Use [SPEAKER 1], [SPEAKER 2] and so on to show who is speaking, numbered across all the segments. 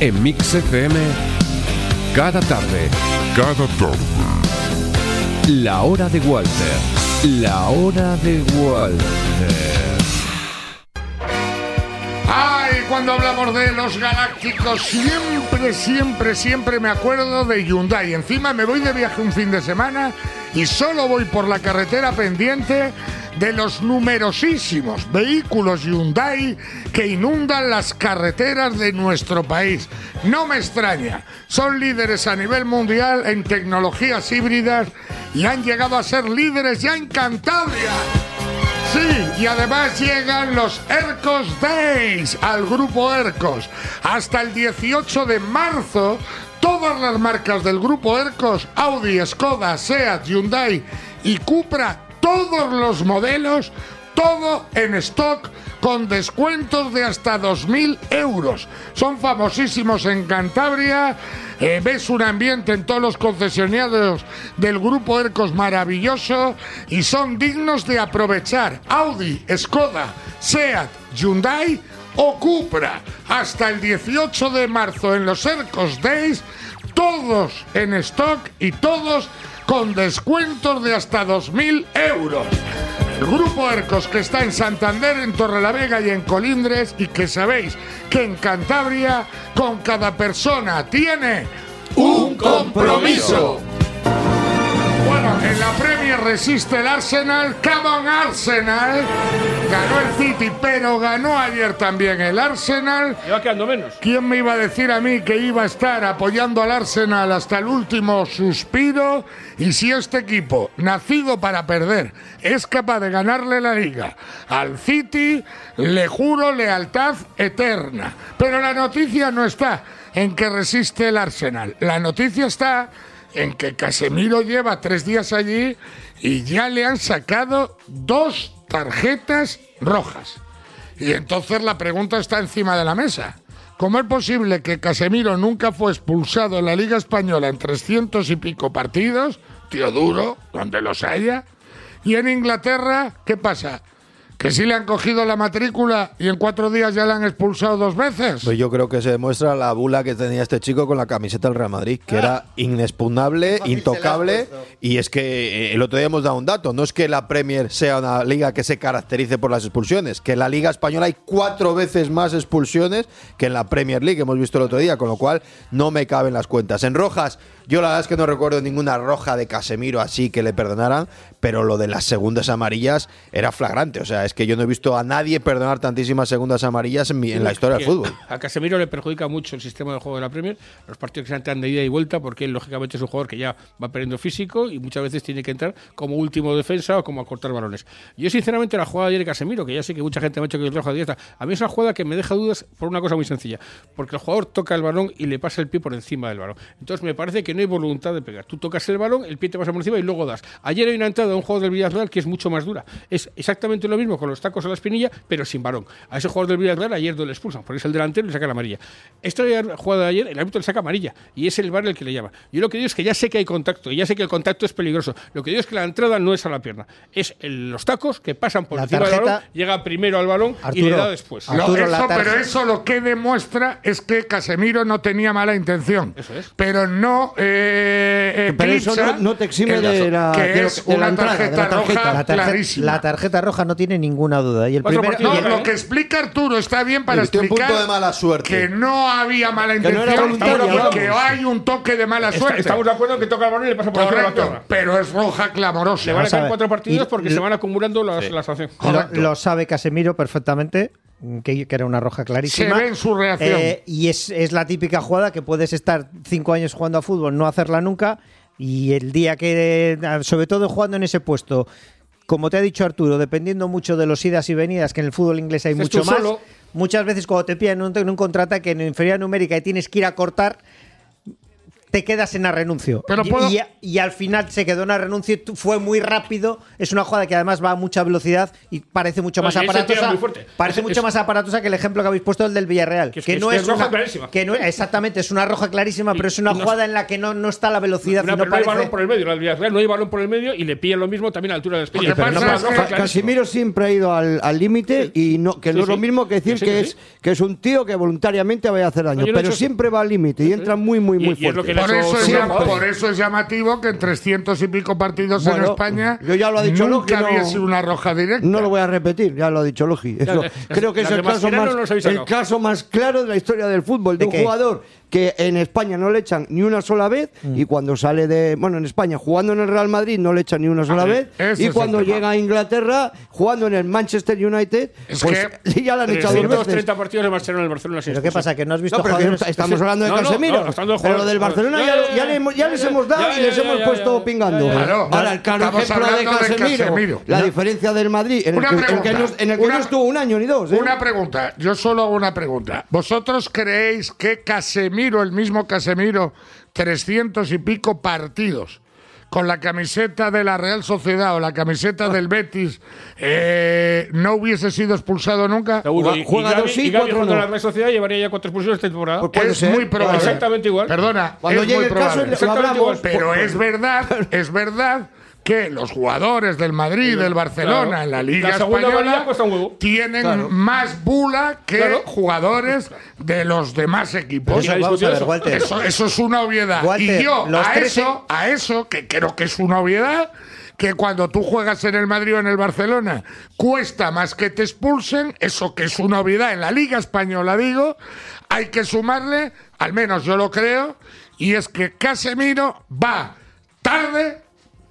[SPEAKER 1] En Mix FM, cada tarde. Cada tarde. La hora de Walter. La hora de Walter.
[SPEAKER 2] Ay, cuando hablamos de los galácticos, siempre, siempre, siempre me acuerdo de Hyundai. Encima me voy de viaje un fin de semana y solo voy por la carretera pendiente de los numerosísimos vehículos Hyundai que inundan las carreteras de nuestro país. No me extraña, son líderes a nivel mundial en tecnologías híbridas y han llegado a ser líderes ya en Cantabria. Sí, y además llegan los Ercos Days al grupo Ercos. Hasta el 18 de marzo, todas las marcas del grupo Ercos, Audi, Skoda, Seat, Hyundai y Cupra, todos los modelos, todo en stock con descuentos de hasta 2.000 euros. Son famosísimos en Cantabria. eh, ves un ambiente en todos los concesionarios del grupo Ercos maravilloso y son dignos de aprovechar. Audi, Skoda, Seat, Hyundai o Cupra. Hasta el 18 de marzo en los Ercos Days, todos en stock y todos con descuentos de hasta 2.000 euros. El grupo Ercos que está en Santander, en Torrelavega y en Colindres y que sabéis que en Cantabria con cada persona tiene un compromiso. Bueno, en la Premier resiste el Arsenal, come on Arsenal. Ganó el City, pero ganó ayer también el Arsenal.
[SPEAKER 3] Ya va quedando menos.
[SPEAKER 2] ¿Quién me iba a decir a mí que iba a estar apoyando al Arsenal hasta el último suspiro? Y si este equipo, nacido para perder, es capaz de ganarle la liga al City, le juro lealtad eterna. Pero la noticia no está en que resiste el Arsenal. La noticia está en que Casemiro lleva tres días allí y ya le han sacado dos tarjetas rojas. Y entonces la pregunta está encima de la mesa. ¿Cómo es posible que Casemiro nunca fue expulsado en la Liga Española en 300 y pico partidos? Tío duro, donde los haya. Y en Inglaterra, ¿qué pasa? ¿Que sí le han cogido la matrícula y en cuatro días ya le han expulsado dos veces?
[SPEAKER 4] Pues yo creo que se demuestra la bula que tenía este chico con la camiseta del Real Madrid, que era inexpugnable, intocable. Y es que eh, el otro día hemos dado un dato: no es que la Premier sea una liga que se caracterice por las expulsiones, que en la Liga Española hay cuatro veces más expulsiones que en la Premier League, hemos visto el otro día, con lo cual no me caben las cuentas. En rojas, yo la verdad es que no recuerdo ninguna roja de Casemiro así que le perdonaran, pero lo de las segundas amarillas era flagrante. O sea, es que yo no he visto a nadie perdonar tantísimas segundas amarillas en, mi- en la historia del fútbol.
[SPEAKER 3] A Casemiro le perjudica mucho el sistema de juego de la Premier, los partidos que se han de ida y vuelta, porque él, lógicamente, es un jugador que ya va perdiendo físico y muchas veces tiene que entrar como último defensa o como a cortar balones. Yo, sinceramente, la jugada de ayer de Casemiro, que ya sé que mucha gente me ha dicho que es roja directa, a mí es una jugada que me deja dudas por una cosa muy sencilla, porque el jugador toca el balón y le pasa el pie por encima del balón. Entonces, me parece que no hay voluntad de pegar. Tú tocas el balón, el pie te pasa por encima y luego das. Ayer hay una entrada de un jugador del Villarreal que es mucho más dura. Es exactamente lo mismo con los tacos a la espinilla, pero sin balón. A ese jugador del Villarreal ayer no le expulsan, porque es el delantero y le saca la amarilla. Esta jugada de ayer, el árbitro le saca amarilla y es el bar el que le llama. Yo lo que digo es que ya sé que hay contacto y ya sé que el contacto es peligroso. Lo que digo es que la entrada no es a la pierna, es el- los tacos que pasan por
[SPEAKER 5] La
[SPEAKER 3] encima del balón, llega primero al balón y le da después.
[SPEAKER 5] Arturo,
[SPEAKER 2] eso, pero eso lo que demuestra es que Casemiro no tenía mala intención.
[SPEAKER 3] Eso es.
[SPEAKER 2] Pero no. Eh,
[SPEAKER 6] Pero eso no, no te exime de la,
[SPEAKER 2] que
[SPEAKER 6] de lo-
[SPEAKER 2] es
[SPEAKER 6] de la
[SPEAKER 2] una
[SPEAKER 6] entrada, de
[SPEAKER 2] tarjeta roja
[SPEAKER 5] La, tarje-
[SPEAKER 2] clarísima.
[SPEAKER 5] la tarjeta roja no tiene ninguna duda. Y el primer, y el-
[SPEAKER 2] lo que explica Arturo está bien para
[SPEAKER 4] un
[SPEAKER 2] explicar
[SPEAKER 4] punto de mala suerte.
[SPEAKER 2] que no había mala
[SPEAKER 6] Que no era
[SPEAKER 2] intención y que hay un toque de mala
[SPEAKER 3] Está-
[SPEAKER 2] suerte.
[SPEAKER 3] estamos de acuerdo en que toca el balón y le pasa por la pierna.
[SPEAKER 2] pero es roja clamorosa.
[SPEAKER 3] Le van a caer cuatro partidos
[SPEAKER 5] Y-
[SPEAKER 3] porque se van acumulando las, la sanción.
[SPEAKER 5] lo,
[SPEAKER 2] Correcto.
[SPEAKER 5] lo sabe Casemiro perfectamente, que, que era una roja clarísima.
[SPEAKER 2] Se ve en su reacción.
[SPEAKER 5] Eh, y es, es la típica jugada que puedes estar cinco años jugando a fútbol, no hacerla nunca. Y el día que, sobre todo jugando en ese puesto, como te ha dicho Arturo, dependiendo mucho de los idas y venidas, que en el fútbol inglés hay mucho más.
[SPEAKER 3] solo.
[SPEAKER 5] Muchas veces cuando te pillan en un, en un contraataque en inferioridad numérica y tienes que ir a cortar, te quedas en la renuncio.
[SPEAKER 2] Pero
[SPEAKER 5] y,
[SPEAKER 2] puedo-
[SPEAKER 5] y- y al final se quedó en la renuncio, fue muy rápido, es una jugada que además va a mucha velocidad y parece mucho
[SPEAKER 3] No,
[SPEAKER 5] más
[SPEAKER 3] y
[SPEAKER 5] aparatosa.
[SPEAKER 3] muy fuerte.
[SPEAKER 5] Parece
[SPEAKER 3] Es-
[SPEAKER 5] mucho
[SPEAKER 3] es-
[SPEAKER 5] más aparatosa que el ejemplo que habéis puesto el del Villarreal,
[SPEAKER 3] Que
[SPEAKER 5] que,
[SPEAKER 3] es-
[SPEAKER 5] no
[SPEAKER 3] que
[SPEAKER 5] es,
[SPEAKER 3] es roja
[SPEAKER 5] una,
[SPEAKER 3] clarísima.
[SPEAKER 5] que no exactamente, es una roja clarísima,
[SPEAKER 3] Y-
[SPEAKER 5] pero es una
[SPEAKER 3] y no-
[SPEAKER 5] jugada en la que no, no está la velocidad
[SPEAKER 3] No,
[SPEAKER 5] y no
[SPEAKER 3] pero no hay balón por el medio. Del Villarreal no hay balón por el medio y le pillan lo mismo también a la altura de la espina. No.
[SPEAKER 6] Casimiro siempre ha ido al al límite y no, que
[SPEAKER 3] Sí,
[SPEAKER 6] no es lo mismo que decir
[SPEAKER 3] Sí, sí,
[SPEAKER 6] que,
[SPEAKER 3] sí.
[SPEAKER 6] es, que es un tío que voluntariamente vaya a hacer daño.
[SPEAKER 3] No, no
[SPEAKER 6] pero siempre va al límite y entra muy, muy,
[SPEAKER 3] Y-
[SPEAKER 6] muy
[SPEAKER 3] y es lo
[SPEAKER 6] fuerte.
[SPEAKER 3] Que
[SPEAKER 2] Por eso, es,
[SPEAKER 3] siempre.
[SPEAKER 2] llam- por eso es llamativo que en 300 y pico partidos en España
[SPEAKER 6] yo ya lo ha dicho
[SPEAKER 2] nunca
[SPEAKER 6] Logi, no-
[SPEAKER 2] hubiese una roja directa.
[SPEAKER 6] No lo voy a repetir, ya lo ha dicho Logi. Eso-
[SPEAKER 3] Ya,
[SPEAKER 6] creo que es el caso, más,
[SPEAKER 3] no los habéis
[SPEAKER 6] el
[SPEAKER 3] sacado.
[SPEAKER 6] caso más claro de la historia del fútbol. De
[SPEAKER 5] ¿De
[SPEAKER 6] un
[SPEAKER 5] qué?
[SPEAKER 6] jugador que en España no le echan ni una sola vez
[SPEAKER 2] Mm.
[SPEAKER 6] y cuando sale de. Bueno, en España jugando en el Real Madrid no le echan ni una sola
[SPEAKER 2] Ah,
[SPEAKER 6] vez. Y cuando llega a Inglaterra jugando en el Manchester United,
[SPEAKER 2] Es
[SPEAKER 6] pues ya le han echado dos veces.
[SPEAKER 3] 330 partidos de Barcelona en el Barcelona.
[SPEAKER 5] ¿Pero qué pasa? ¿Que no has visto
[SPEAKER 6] No, pero que
[SPEAKER 5] jugadores?
[SPEAKER 6] estamos hablando de
[SPEAKER 3] No,
[SPEAKER 6] Casemiro.
[SPEAKER 3] no, estamos de
[SPEAKER 6] pero lo del Barcelona
[SPEAKER 3] Ya,
[SPEAKER 6] ya,
[SPEAKER 3] ya,
[SPEAKER 6] lo- ya
[SPEAKER 3] ya,
[SPEAKER 6] le hemos- ya
[SPEAKER 3] ya,
[SPEAKER 6] les hemos dado
[SPEAKER 3] ya,
[SPEAKER 6] y les
[SPEAKER 3] ya,
[SPEAKER 6] hemos
[SPEAKER 3] ya,
[SPEAKER 6] puesto
[SPEAKER 3] ya,
[SPEAKER 6] pingando.
[SPEAKER 2] Claro.
[SPEAKER 6] Ahora, el claro
[SPEAKER 2] Estamos
[SPEAKER 6] ejemplo de
[SPEAKER 2] hablando de
[SPEAKER 6] Casemiro,
[SPEAKER 2] Casemiro.
[SPEAKER 6] la
[SPEAKER 2] No.
[SPEAKER 6] diferencia del Madrid, en el,
[SPEAKER 2] Una
[SPEAKER 6] que, en el que
[SPEAKER 2] pregunta.
[SPEAKER 6] no, en el que
[SPEAKER 2] Una-
[SPEAKER 6] no estuvo un año ni dos. ¿eh?
[SPEAKER 2] Una pregunta, yo solo hago una pregunta. ¿Vosotros creéis que Casemiro, el mismo Casemiro, 300 y pico partidos, con la camiseta de la Real Sociedad o la camiseta del Betis, eh, no hubiese sido expulsado nunca?
[SPEAKER 3] Seguro. Y-
[SPEAKER 6] Juega
[SPEAKER 3] y
[SPEAKER 6] dos
[SPEAKER 3] y Gavi
[SPEAKER 6] cuatro
[SPEAKER 3] jugando
[SPEAKER 6] no.
[SPEAKER 3] la Real Sociedad llevaría ya cuatro expulsiones esta temporada.
[SPEAKER 6] Pues puede
[SPEAKER 2] es
[SPEAKER 6] ser,
[SPEAKER 2] muy probable.
[SPEAKER 3] Exactamente igual.
[SPEAKER 2] Perdona,
[SPEAKER 6] Cuando
[SPEAKER 2] es
[SPEAKER 6] llegue
[SPEAKER 2] muy
[SPEAKER 6] el caso,
[SPEAKER 2] probable.
[SPEAKER 6] hablamos.
[SPEAKER 2] Pero es verdad, es verdad que los jugadores del Madrid, del Barcelona,
[SPEAKER 3] Claro.
[SPEAKER 2] en la Liga
[SPEAKER 3] La
[SPEAKER 2] Española
[SPEAKER 3] huevo.
[SPEAKER 2] tienen
[SPEAKER 6] Claro.
[SPEAKER 2] más bula que
[SPEAKER 3] Claro.
[SPEAKER 2] jugadores de los demás equipos.
[SPEAKER 5] Eso,
[SPEAKER 3] ¿Quién ha
[SPEAKER 5] vamos a ver.
[SPEAKER 2] Eso, eso es una obviedad.
[SPEAKER 5] Walter,
[SPEAKER 2] y yo a
[SPEAKER 5] 13
[SPEAKER 2] eso, a eso, que creo que es una obviedad, que cuando tú juegas en el Madrid o en el Barcelona cuesta más que te expulsen, eso que es una obviedad en la Liga Española, digo, hay que sumarle, al menos yo lo creo, y es que Casemiro va tarde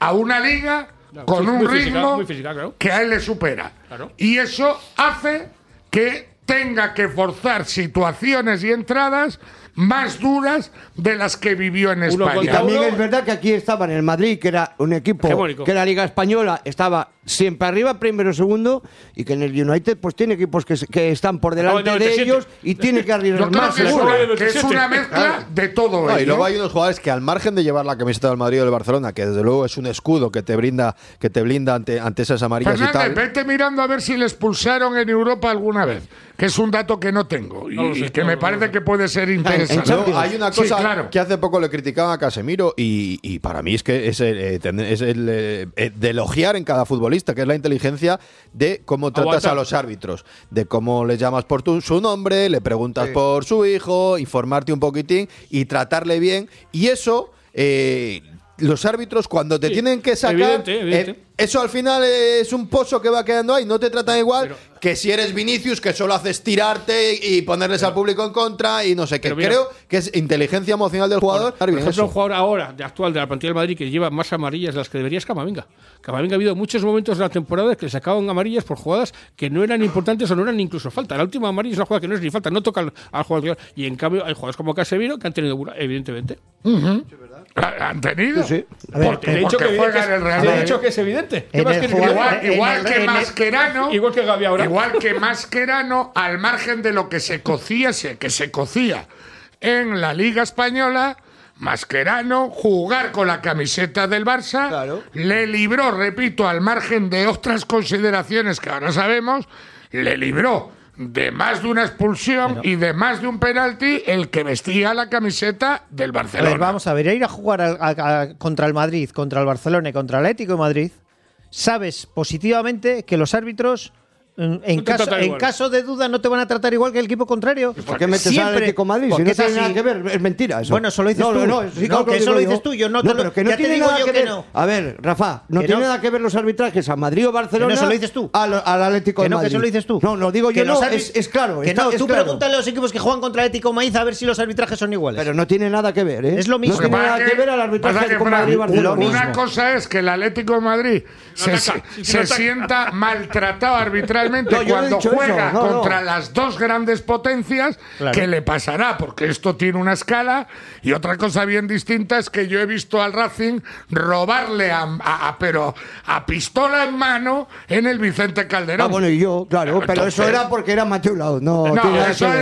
[SPEAKER 2] a una liga
[SPEAKER 3] No,
[SPEAKER 2] con un
[SPEAKER 3] física,
[SPEAKER 2] ritmo
[SPEAKER 3] muy física, claro.
[SPEAKER 2] que a él le supera.
[SPEAKER 3] Claro.
[SPEAKER 2] Y eso hace que tenga que forzar situaciones y entradas más duras de las que vivió en
[SPEAKER 6] Y
[SPEAKER 2] España.
[SPEAKER 3] contra
[SPEAKER 6] también es verdad que aquí estaba en el Madrid, que era un equipo
[SPEAKER 3] Hegemónico.
[SPEAKER 6] que la Liga Española estaba siempre arriba, primero, segundo, y que en el United pues tiene equipos que, que están por delante de
[SPEAKER 3] en 97.
[SPEAKER 6] ellos y tiene que arriesgar más.
[SPEAKER 2] que es, una,
[SPEAKER 3] seguro.
[SPEAKER 2] que es una mezcla de todo
[SPEAKER 4] No, y luego hay unos jugadores que al margen de llevar la camiseta del Madrid o del Barcelona, que desde luego es un escudo que te brinda, que te blinda ante, ante esas amarillas y tal.
[SPEAKER 2] vete mirando a ver si le expulsaron en Europa alguna vez, que es un dato que no tengo y,
[SPEAKER 3] No sé,
[SPEAKER 2] y que
[SPEAKER 3] no,
[SPEAKER 2] me parece
[SPEAKER 3] no.
[SPEAKER 2] que puede ser interesante.
[SPEAKER 4] Hay una
[SPEAKER 2] Sí,
[SPEAKER 4] cosa
[SPEAKER 2] claro.
[SPEAKER 4] que hace poco le criticaban a Casemiro y, y para mí es que es el, eh, es el, eh, eh, de elogiar en cada futbolista, que es la inteligencia de cómo tratas
[SPEAKER 3] Aguantar.
[SPEAKER 4] a los árbitros, de cómo les llamas por tu- su nombre, le preguntas por su hijo, informarte un poquitín y tratarle bien. Y eso, eh, los árbitros cuando te
[SPEAKER 3] Sí,
[SPEAKER 4] tienen que sacar,
[SPEAKER 3] evidente, evidente.
[SPEAKER 4] eh, eso al final es un pozo que va quedando ahí, no te tratan igual
[SPEAKER 3] Pero-
[SPEAKER 4] que si eres Vinicius, que solo haces tirarte y ponerles al público en contra y no sé qué.
[SPEAKER 3] Mira-
[SPEAKER 4] Creo que es inteligencia emocional del jugador.
[SPEAKER 3] Por ejemplo, un jugador ahora, de actual de la plantilla del Madrid, que lleva más amarillas de las que debería es Camavinga. Camavinga ha habido muchos momentos de la temporada que le sacaban amarillas por jugadas que no eran importantes o no eran incluso falta. La última amarilla es una jugada que no es ni falta, no toca al, al jugador. Y en cambio hay jugadores como Casemiro que han tenido evidentemente.
[SPEAKER 2] ¿La- ¿Han tenido?
[SPEAKER 6] Sí,
[SPEAKER 5] A ver,
[SPEAKER 2] Porque,
[SPEAKER 3] he dicho
[SPEAKER 2] porque
[SPEAKER 3] que,
[SPEAKER 2] en el
[SPEAKER 3] es,
[SPEAKER 2] Real
[SPEAKER 3] he
[SPEAKER 2] Madrid.
[SPEAKER 3] dicho que es evidente. ¿Qué
[SPEAKER 5] En
[SPEAKER 3] más
[SPEAKER 5] el jugador-?
[SPEAKER 2] Igual,
[SPEAKER 5] en
[SPEAKER 2] igual
[SPEAKER 5] el-
[SPEAKER 2] que
[SPEAKER 5] el-
[SPEAKER 2] Mascherano.
[SPEAKER 3] Igual que Gavi ahora.
[SPEAKER 2] Igual que Mascherano, al margen de lo que se cocía, que se cocía en la Liga Española, Mascherano, jugar con la camiseta del Barça,
[SPEAKER 6] Claro.
[SPEAKER 2] le libró, repito, al margen de otras consideraciones que ahora sabemos, le libró de más de una expulsión y de más de un penalti el que vestía la camiseta del
[SPEAKER 5] A
[SPEAKER 2] Barcelona.
[SPEAKER 5] ver, vamos a ver, ir a jugar a- a- contra el Madrid, contra el Barcelona y contra el Atlético de Madrid, sabes positivamente que los árbitros, en,
[SPEAKER 3] No
[SPEAKER 5] caso, en de duda, no te van a tratar igual que el equipo contrario.
[SPEAKER 6] ¿Por qué metes al
[SPEAKER 5] Siempre,
[SPEAKER 6] Atlético Madrid? Si no
[SPEAKER 5] es
[SPEAKER 6] tiene
[SPEAKER 5] así.
[SPEAKER 6] nada que ver, es mentira eso.
[SPEAKER 5] Bueno, eso lo dices
[SPEAKER 6] no,
[SPEAKER 5] tú.
[SPEAKER 6] No, no, sí,
[SPEAKER 5] No,
[SPEAKER 6] claro
[SPEAKER 5] que
[SPEAKER 6] lo
[SPEAKER 5] eso lo dices tú, yo no te lo-
[SPEAKER 6] pero que no
[SPEAKER 5] ya te
[SPEAKER 6] tiene
[SPEAKER 5] digo
[SPEAKER 6] nada
[SPEAKER 5] yo
[SPEAKER 6] que
[SPEAKER 5] que
[SPEAKER 6] ver.
[SPEAKER 5] no.
[SPEAKER 6] A ver, Rafa, no tiene
[SPEAKER 5] no.
[SPEAKER 6] nada que ver los arbitrajes a Madrid o Barcelona.
[SPEAKER 5] Que no, eso lo dices tú.
[SPEAKER 6] Al, al Atlético
[SPEAKER 5] Que
[SPEAKER 6] de
[SPEAKER 5] no,
[SPEAKER 6] Madrid.
[SPEAKER 5] que eso lo dices tú.
[SPEAKER 6] No, lo digo
[SPEAKER 5] Que
[SPEAKER 6] yo, no, es, es claro.
[SPEAKER 5] Que
[SPEAKER 6] está-
[SPEAKER 5] no, tú
[SPEAKER 6] claro.
[SPEAKER 5] pregúntale a los equipos que juegan contra Atlético Madrid a ver si los arbitrajes son iguales.
[SPEAKER 6] Pero no tiene nada que ver, ¿eh?
[SPEAKER 5] Es lo mismo.
[SPEAKER 6] No tiene nada que ver al arbitraje con Madrid y Barcelona.
[SPEAKER 2] Una cosa es que el Atlético de Madrid se,
[SPEAKER 3] no
[SPEAKER 2] sienta maltratado arbitralmente
[SPEAKER 6] No
[SPEAKER 2] cuando juega
[SPEAKER 6] no,
[SPEAKER 2] contra las dos grandes potencias,
[SPEAKER 5] Claro.
[SPEAKER 2] que le pasará, porque esto tiene una escala. Y otra cosa bien distinta es que yo he visto al Racing robarle a, a- a- pero a pistola en mano en el Vicente Calderón.
[SPEAKER 6] Ah, bueno, y yo, claro, pero
[SPEAKER 2] Entonces-
[SPEAKER 6] eso era porque era Mateo Laud, no,
[SPEAKER 2] No, eso,
[SPEAKER 6] que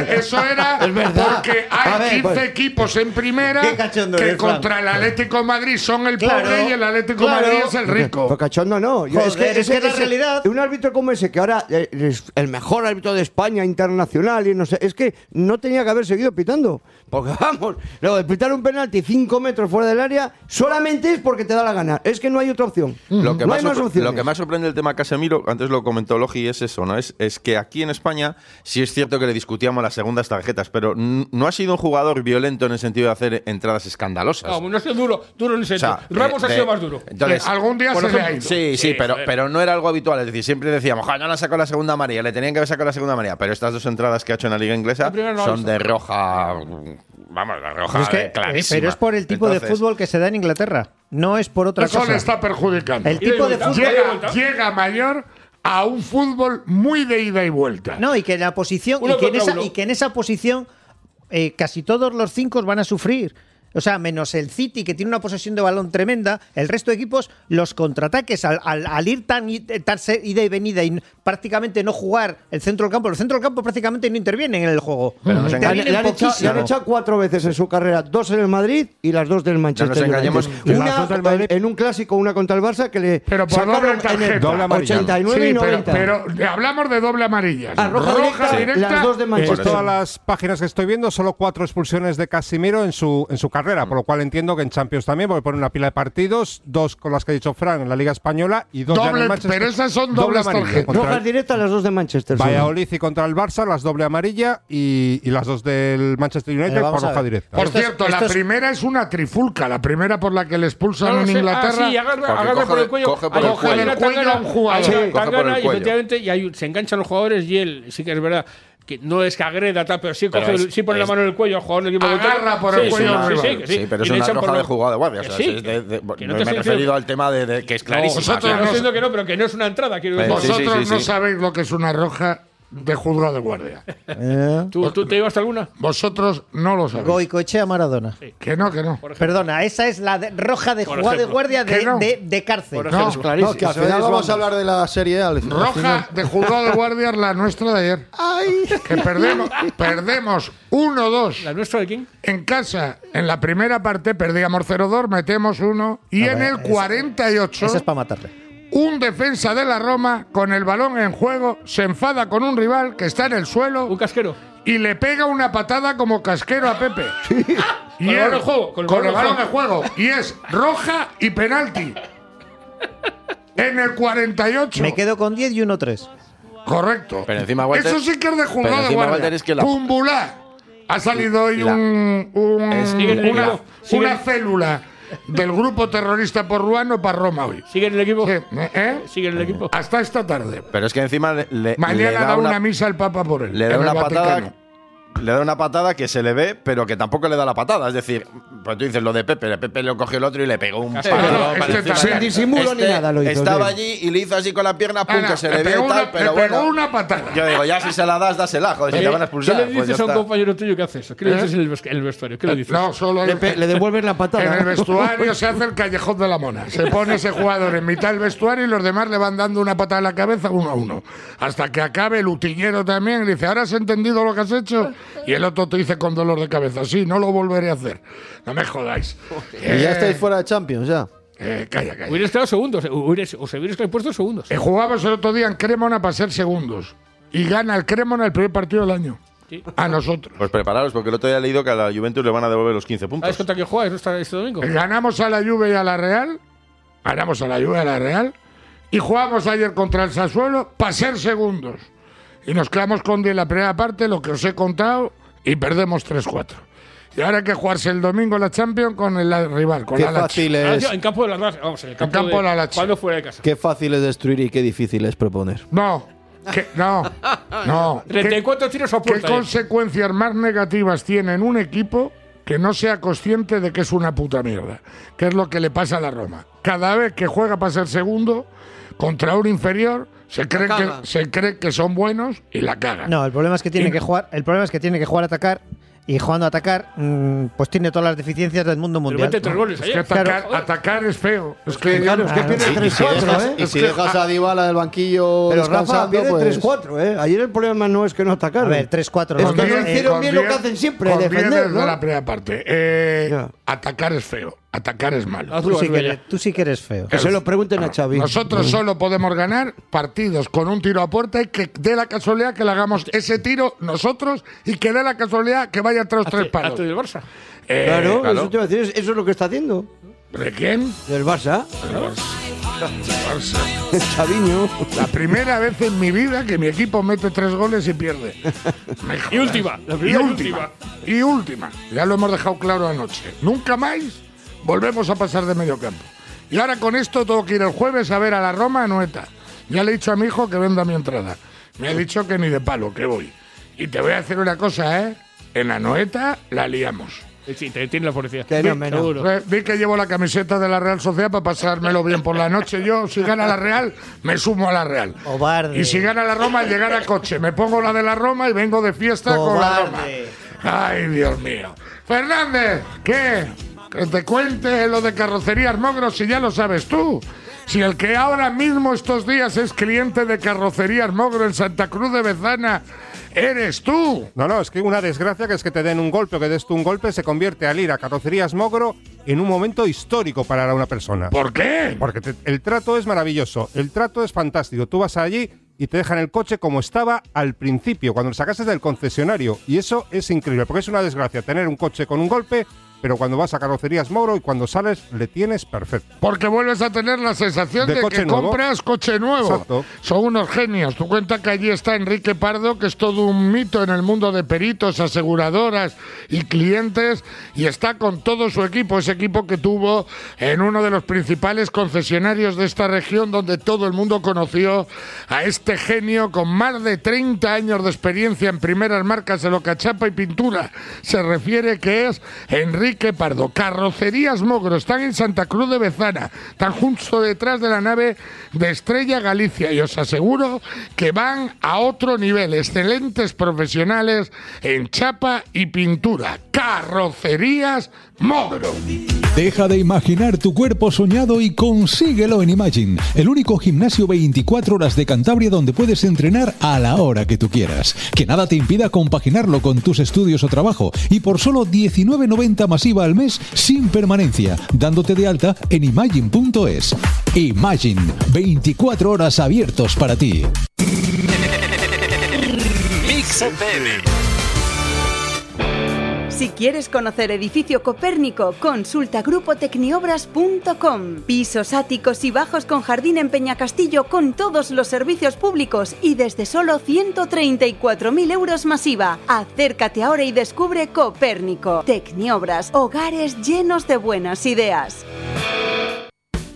[SPEAKER 2] era
[SPEAKER 6] Es
[SPEAKER 2] porque hay
[SPEAKER 6] A ver,
[SPEAKER 2] 15
[SPEAKER 6] pues-
[SPEAKER 2] equipos en primera que
[SPEAKER 5] eres,
[SPEAKER 2] contra el Atlético de Madrid son el
[SPEAKER 5] Claro,
[SPEAKER 2] pobre y el Atlético de
[SPEAKER 5] claro.
[SPEAKER 2] Madrid es el rico.
[SPEAKER 6] Pues cachondo no. Yo-
[SPEAKER 5] Joder, es que la realidad-
[SPEAKER 6] Un árbitro como ese, que ahora eh, el mejor árbitro de España internacional, y no sé, es que no tenía que haber seguido pitando. Porque vamos, luego de pitar un penalti 5 metros fuera del área, solamente es porque te da la gana. Es que no hay otra opción.
[SPEAKER 7] Lo que,
[SPEAKER 6] no
[SPEAKER 7] más
[SPEAKER 6] hay más
[SPEAKER 7] lo que más sorprende el tema Casemiro, antes lo comentó Logi, es eso, ¿no? Es, es que aquí en España sí es cierto que le discutíamos las segundas tarjetas, pero no ha sido un jugador violento en el sentido de hacer entradas escandalosas.
[SPEAKER 3] No, no ha sido duro, duro en ese
[SPEAKER 7] O sea,
[SPEAKER 3] sentido. Ramos
[SPEAKER 7] de-
[SPEAKER 3] ha sido más duro.
[SPEAKER 7] Entonces,
[SPEAKER 2] Algún día se le ha
[SPEAKER 3] ejemplo,
[SPEAKER 2] ido.
[SPEAKER 7] Sí, sí,
[SPEAKER 3] Sí,
[SPEAKER 7] pero, pero no era algo habitual. Es decir, siempre decíamos, "Ja, no la sacó la segunda amarilla, le tenían que haber sacado la segunda amarilla. Pero estas dos entradas que ha hecho en la Liga Inglesa
[SPEAKER 3] no
[SPEAKER 7] son de roja. Vamos, de roja
[SPEAKER 5] Es que-
[SPEAKER 7] eh, clarísima.
[SPEAKER 5] pero es por el tipo
[SPEAKER 7] Entonces,
[SPEAKER 5] de fútbol que se da en Inglaterra. No es por otra
[SPEAKER 2] Eso
[SPEAKER 5] cosa.
[SPEAKER 2] le está perjudicando.
[SPEAKER 5] El tipo de fútbol.
[SPEAKER 3] Llega-
[SPEAKER 2] llega, mayor a un fútbol muy de ida y vuelta.
[SPEAKER 5] No, y que en la posición. Y que en, esa, y que en esa posición eh, casi todos los cinco van a sufrir. O sea, menos el City, que tiene una posesión de balón tremenda, el resto de equipos, los contraataques, al, al- al ir tan, tan ida y venida y prácticamente no jugar el centro del campo, el centro del campo prácticamente no intervienen en el juego.
[SPEAKER 7] Pero nos
[SPEAKER 6] Le han, echado, le han
[SPEAKER 5] poquísimo.
[SPEAKER 6] echado cuatro veces en su carrera, dos en el Madrid y las dos del Manchester
[SPEAKER 7] engañemos,
[SPEAKER 6] United.
[SPEAKER 7] que
[SPEAKER 8] las
[SPEAKER 6] Una en un clásico, una contra el Barça que le
[SPEAKER 2] Pero por
[SPEAKER 6] sacaron
[SPEAKER 2] doble
[SPEAKER 6] en el
[SPEAKER 2] tarjeta.
[SPEAKER 8] Doble amarilla.
[SPEAKER 6] 89 y
[SPEAKER 2] Sí, pero,
[SPEAKER 6] 90.
[SPEAKER 2] pero hablamos de doble amarilla.
[SPEAKER 6] Ah, roja directa, las dos de
[SPEAKER 8] En
[SPEAKER 6] Manchester.
[SPEAKER 8] todas las páginas que estoy viendo, solo cuatro expulsiones de Casimiro en su, en su carrera, por lo cual entiendo que en Champions también, porque pone una pila de partidos, dos con las que ha dicho Fran en la Liga Española y dos ya en
[SPEAKER 2] Doble-
[SPEAKER 8] el Manchester.
[SPEAKER 2] pero esas son
[SPEAKER 8] Doble
[SPEAKER 2] dobles tarjetas.
[SPEAKER 8] Contra
[SPEAKER 6] Rojas directas, las dos de Manchester. sí.
[SPEAKER 8] Valladolid y contra el Barça, las doble amarilla y, y las dos del Manchester United
[SPEAKER 5] vamos
[SPEAKER 8] por roja directa.
[SPEAKER 2] Por cierto, la
[SPEAKER 5] es-
[SPEAKER 2] primera es una trifulca. La primera por la que le expulsan
[SPEAKER 3] No
[SPEAKER 2] en
[SPEAKER 3] sé.
[SPEAKER 2] Inglaterra.
[SPEAKER 3] Ah, sí, agarra, agarra por el cuello.
[SPEAKER 7] coge por el cuello.
[SPEAKER 2] a un jugador.
[SPEAKER 7] Sí, coge por
[SPEAKER 3] y efectivamente y hay un- se enganchan los jugadores y él sí que es verdad que no es que agreda tal, pero sí
[SPEAKER 7] Pero
[SPEAKER 3] coge,
[SPEAKER 7] es-
[SPEAKER 3] sí pone la
[SPEAKER 7] es-
[SPEAKER 3] mano en el cuello al jugador del equipo
[SPEAKER 2] Agarra por el
[SPEAKER 3] Sí,
[SPEAKER 2] cuello
[SPEAKER 3] sí, sí, sí, sí.
[SPEAKER 7] Sí, pero
[SPEAKER 3] Y
[SPEAKER 7] es una
[SPEAKER 3] por
[SPEAKER 7] roja de jugada de guardia. O
[SPEAKER 3] Que
[SPEAKER 7] sea,
[SPEAKER 3] sí,
[SPEAKER 7] es de- de-
[SPEAKER 3] que
[SPEAKER 7] me
[SPEAKER 3] no te
[SPEAKER 7] me he
[SPEAKER 3] estoy
[SPEAKER 7] referido al tema de, de que es clarísimo.
[SPEAKER 2] vosotros
[SPEAKER 7] o sea,
[SPEAKER 3] No
[SPEAKER 2] no-
[SPEAKER 3] que no, pero que no es una entrada.
[SPEAKER 7] Sí,
[SPEAKER 2] Vosotros no sabéis lo que es una roja de juzgado de guardia.
[SPEAKER 5] Eh,
[SPEAKER 3] ¿Tú, ¿Tú te ibas a alguna?
[SPEAKER 2] Vosotros no lo sabéis.
[SPEAKER 5] Goicoechea Maradona.
[SPEAKER 2] Que no, que no.
[SPEAKER 5] Perdona, esa es la de- roja de jugada de guardia de,
[SPEAKER 2] no.
[SPEAKER 5] de- de cárcel.
[SPEAKER 2] No.
[SPEAKER 4] No, que al
[SPEAKER 6] Eso
[SPEAKER 4] final vamos a hablar de la serie A.
[SPEAKER 2] Roja de juzgado de guardia es la nuestra de ayer. Que perdemos, perdemos 1-2
[SPEAKER 3] ¿La nuestra de quién?
[SPEAKER 2] en casa. En la primera parte perdíamos 0-2, metemos uno. Y en el 48,
[SPEAKER 5] Esa es para matarle.
[SPEAKER 2] Un defensa de la Roma con el balón en juego se enfada con un rival que está en el suelo
[SPEAKER 3] Un casquero.
[SPEAKER 2] y le pega una patada como casquero a Pepe. Y
[SPEAKER 3] Con el balón en juego, con el balón en
[SPEAKER 2] balón
[SPEAKER 3] juego.
[SPEAKER 2] en juego. Y es roja y penalti. En el 48.
[SPEAKER 5] Me quedo con 10 y 1-3.
[SPEAKER 2] Correcto.
[SPEAKER 7] Pero encima Walter-
[SPEAKER 2] Eso sí que es de guardia.
[SPEAKER 7] Walter es que la-
[SPEAKER 2] Cumbulá. Ha salido hoy
[SPEAKER 7] La-
[SPEAKER 2] un,
[SPEAKER 7] Es-
[SPEAKER 2] una, célula del grupo terrorista porruano para Roma hoy.
[SPEAKER 3] ¿Sigue en el equipo?
[SPEAKER 2] Sí, ¿eh?
[SPEAKER 3] ¿Sigue en el equipo?
[SPEAKER 2] Hasta esta tarde.
[SPEAKER 7] Pero es que encima le, le- le
[SPEAKER 2] Mañana
[SPEAKER 7] da
[SPEAKER 2] da una,
[SPEAKER 7] una,
[SPEAKER 2] misa al Papa por él.
[SPEAKER 7] le da una patada. Le da una patada que se le ve, pero que tampoco le da la patada. Es decir, pues tú dices lo de Pepe, Pepe lo cogió el otro y le pegó un
[SPEAKER 2] este también.
[SPEAKER 6] Sin disimulo ni
[SPEAKER 7] Este
[SPEAKER 6] nada lo hizo.
[SPEAKER 7] Estaba allí y le hizo así con la pierna, pum,
[SPEAKER 2] Ana,
[SPEAKER 7] que se
[SPEAKER 2] le
[SPEAKER 7] le ve
[SPEAKER 2] pegó
[SPEAKER 7] y tal,
[SPEAKER 2] una-
[SPEAKER 7] pero
[SPEAKER 2] le pegó
[SPEAKER 7] bueno.
[SPEAKER 2] una patada.
[SPEAKER 7] Yo digo, ya si se la das, dásela, joder, si te van a expulsar.
[SPEAKER 3] ¿Qué le
[SPEAKER 7] pues
[SPEAKER 3] dices a un
[SPEAKER 7] está.
[SPEAKER 3] compañero tuyo que hace eso? ¿Qué le
[SPEAKER 2] ¿Eh?
[SPEAKER 3] dices en el, vestuario? ¿Qué le dices?
[SPEAKER 2] No, solo
[SPEAKER 6] Le, le devuelves la patada.
[SPEAKER 2] En el vestuario se hace el callejón de la mona. Se pone ese jugador en mitad del vestuario y los demás le van dando una patada en la cabeza uno a uno. Hasta que acabe el utillero también y dice, ¿ahora has entendido lo que has hecho? Y el otro te dice con dolor de cabeza, sí, no lo volveré a hacer. No me jodáis.
[SPEAKER 4] Y ya estáis fuera de Champions, ya.
[SPEAKER 2] Eh, calla, calla.
[SPEAKER 3] Hubieras quedado segundos. hubieras- os hubierais puesto segundos.
[SPEAKER 2] Eh, jugamos el otro día en Cremona para ser segundos. Y gana el Cremona el primer partido del año.
[SPEAKER 3] Sí.
[SPEAKER 2] A nosotros.
[SPEAKER 7] Pues prepararos, porque el otro día he leído que a la Juventus le van a devolver los 15
[SPEAKER 3] ¿Sabes
[SPEAKER 7] puntos.
[SPEAKER 3] contra quién juega esta- este domingo?
[SPEAKER 2] Ganamos a la Juve y a la Real. Ganamos a la Juve y a la Real. Y jugamos ayer contra el Sassuolo para ser segundos. Y nos quedamos con 10 en la primera parte, lo que os he contado, y perdemos 3-4. Y ahora hay que jugarse el domingo la Champions con el rival, con
[SPEAKER 4] Qué
[SPEAKER 2] la
[SPEAKER 4] fácil
[SPEAKER 3] Ah,
[SPEAKER 4] es.
[SPEAKER 3] tío, en campo de la Lazio. Vamos, en el campo,
[SPEAKER 2] campo de la Lazio.
[SPEAKER 3] Cuando fuera de casa.
[SPEAKER 4] Qué fácil es destruir y qué difícil es proponer.
[SPEAKER 2] No, que- no, no. ¿Qué-
[SPEAKER 3] 34 tiros a
[SPEAKER 2] ¿Qué
[SPEAKER 3] puerta. eh.
[SPEAKER 2] consecuencias más negativas tiene en un equipo que no sea consciente de que es una puta mierda? Que es lo que le pasa a la Roma. Cada vez que juega para ser segundo contra un inferior, se cree que,
[SPEAKER 6] caga.
[SPEAKER 2] se cree que son buenos y la cagan.
[SPEAKER 5] No, el problema es que tiene
[SPEAKER 2] Y-
[SPEAKER 5] que jugar, el problema es que tiene que jugar a atacar y jugando a atacar, mm, pues tiene todas las deficiencias del mundo
[SPEAKER 3] Pero
[SPEAKER 5] mundial.
[SPEAKER 3] mete tres goles
[SPEAKER 2] Es que atacar,
[SPEAKER 5] Claro.
[SPEAKER 2] atacar es feo. Es que
[SPEAKER 6] Claro, es que pierde
[SPEAKER 5] sí,
[SPEAKER 4] Y si
[SPEAKER 6] 3-4,
[SPEAKER 4] dejas,
[SPEAKER 6] ¿eh?
[SPEAKER 4] y si dejas a Dybala del banquillo
[SPEAKER 6] Pero Rafa
[SPEAKER 4] descansando,
[SPEAKER 6] pierde
[SPEAKER 4] pues...
[SPEAKER 6] 3-4, ¿eh? Ayer el problema no es que no atacaron.
[SPEAKER 5] A ver, 3-4.
[SPEAKER 6] Es
[SPEAKER 5] ¿no?
[SPEAKER 6] que no hicieron bien lo que hacen siempre, defender, ¿no?
[SPEAKER 2] la primera parte. Eh. Atacar es feo. Atacar es malo.
[SPEAKER 5] Tú, sí que eres, tú sí que eres feo.
[SPEAKER 6] Que se lo pregunten a Xavi.
[SPEAKER 2] Nosotros solo podemos ganar partidos con un tiro a puerta y que dé la casualidad que le hagamos ese tiro nosotros y que dé la casualidad que vaya tras tres palos.
[SPEAKER 3] del Barça.
[SPEAKER 2] Eh,
[SPEAKER 6] Claro,
[SPEAKER 7] claro.
[SPEAKER 6] eso te iba a decir, eso es lo que está haciendo.
[SPEAKER 2] ¿De quién?
[SPEAKER 6] Del Barça.
[SPEAKER 2] Barça.
[SPEAKER 6] Chaviño.
[SPEAKER 2] La primera vez en mi vida que mi equipo mete tres goles y pierde.
[SPEAKER 3] Y última, la
[SPEAKER 2] y última. Y última. Ya lo hemos dejado claro anoche. Nunca más volvemos a pasar de medio campo. Y ahora con esto tengo que ir el jueves a ver a la Roma a Noeta. Ya le he dicho a mi hijo que venda mi entrada. Me ha dicho que ni de palo, que voy. Y te voy a decir una cosa, ¿eh? En la Noeta la liamos.
[SPEAKER 3] Sí, te tiene la policía.
[SPEAKER 6] Que no, me no.
[SPEAKER 3] Seguro.
[SPEAKER 2] Eh, Vi que llevo la camiseta de la Real Sociedad para pasármelo bien por la noche. Yo, si gana la Real, me sumo a la Real.
[SPEAKER 5] Cobarde.
[SPEAKER 2] Y si gana la Roma, llegar a coche. Me pongo la de la Roma y vengo de fiesta con la Roma. Ay, Dios mío. Fernández, ¿qué? Que te cuente lo de carrocerías Mogros si ya lo sabes tú. Si el que ahora mismo estos días es cliente de carrocerías Mogro en Santa Cruz de Bezana, eres tú.
[SPEAKER 8] No, no, es que una desgracia que es que te den un golpe o que des tú un golpe se convierte al ir a Carrocerías Mogro en un momento histórico para una persona.
[SPEAKER 2] ¿Por qué?
[SPEAKER 8] Porque te- el trato es maravilloso, el trato es fantástico. Tú vas allí y te dejan el coche como estaba al principio, cuando lo sacaste del concesionario. Y eso es increíble, porque es una desgracia tener un coche con un golpe, pero cuando vas a Carrocerías Mogro y cuando sales le tienes perfecto.
[SPEAKER 2] Porque vuelves a tener la sensación
[SPEAKER 8] De
[SPEAKER 2] que
[SPEAKER 8] nuevo.
[SPEAKER 2] compras coche nuevo.
[SPEAKER 8] Exacto.
[SPEAKER 2] Son unos genios. Tú cuenta que allí está Enrique Pardo, que es todo un mito en el mundo de peritos, aseguradoras y clientes, y está con todo su equipo, ese equipo que tuvo en uno de los principales concesionarios de esta región, donde todo el mundo conoció a este genio con más de 30 años de experiencia en primeras marcas de locachapa y pintura. Se refiere que es Enrique Pardo. Carrocerías Mogro están en Santa Cruz de Bezana, están justo detrás de la nave de Estrella Galicia y os aseguro que van a otro nivel. Excelentes profesionales en chapa y pintura. Carrocerías Mogro.
[SPEAKER 9] Deja de imaginar tu cuerpo soñado y consíguelo en Imagine, el único gimnasio 24 horas de Cantabria donde puedes entrenar a la hora que tú quieras. Que nada te impida compaginarlo con tus estudios o trabajo y por solo 19.90 masiva al mes sin permanencia, dándote de alta en imagine.es. Imagine, 24 horas abiertos para ti.
[SPEAKER 10] Si quieres conocer Edificio Copérnico, consulta grupotecniobras.com. Pisos áticos y bajos con jardín en Peñacastillo con todos los servicios públicos y desde solo 134.000 euros masiva. Acércate ahora y descubre Copérnico. Tecniobras, hogares llenos de buenas ideas.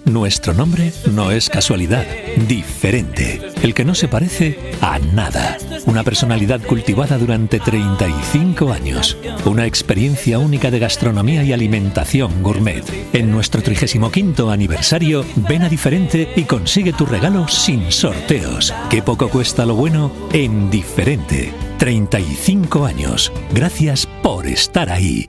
[SPEAKER 11] Nuestro nombre no es casualidad, diferente. El que no se parece a nada. Una personalidad cultivada durante 35 años. Una experiencia única de gastronomía y alimentación gourmet. En nuestro 35 aniversario, ven a diferente y consigue tu regalo sin sorteos. Qué poco cuesta lo bueno en diferente. 35 años. Gracias por estar ahí.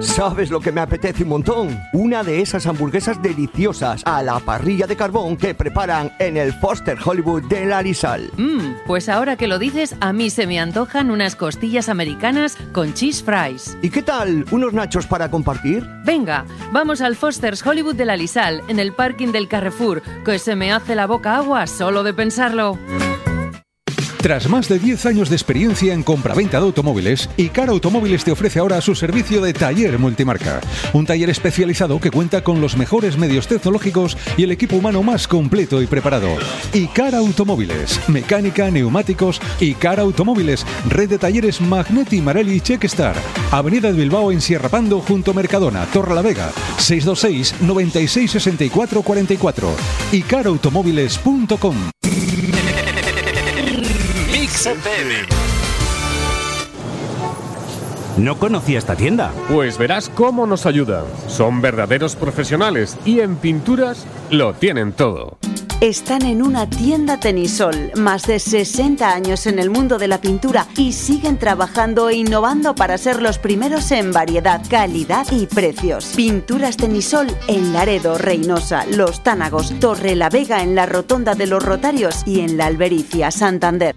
[SPEAKER 6] ¿Sabes lo que me apetece un montón? Una de esas hamburguesas deliciosas a la parrilla de carbón que preparan en el Foster Hollywood de Larisal.
[SPEAKER 12] Mmm, pues ahora que lo dices, a mí se me antojan unas costillas americanas con cheese fries.
[SPEAKER 6] ¿Y qué tal? ¿Unos nachos para compartir?
[SPEAKER 12] Venga, vamos al Foster's Hollywood de la Lisal, en el parking del Carrefour, que se me hace la boca agua solo de pensarlo.
[SPEAKER 9] Tras más de 10 años de experiencia en compraventa de automóviles, Icar Automóviles te ofrece ahora su servicio de taller multimarca. Un taller especializado que cuenta con los mejores medios tecnológicos y el equipo humano más completo y preparado. Icar Automóviles, mecánica, neumáticos, Icar Automóviles, red de talleres Magneti Marelli y Checkstar. Avenida de Bilbao en Sierra Pando junto a Mercadona, Torre la Vega, 626 96 64 44. icarautomóviles.com.
[SPEAKER 13] No conocía esta tienda.
[SPEAKER 14] Pues verás cómo nos ayudan. Son verdaderos profesionales y en pinturas lo tienen todo.
[SPEAKER 10] Están en una tienda Tenisol, más de 60 años en el mundo de la pintura y siguen trabajando e innovando para ser los primeros en variedad, calidad y precios. Pinturas Tenisol en Laredo, Reynosa, Los Tánagos, Torre la Vega en la Rotonda de los Rotarios y en la Albericia, Santander.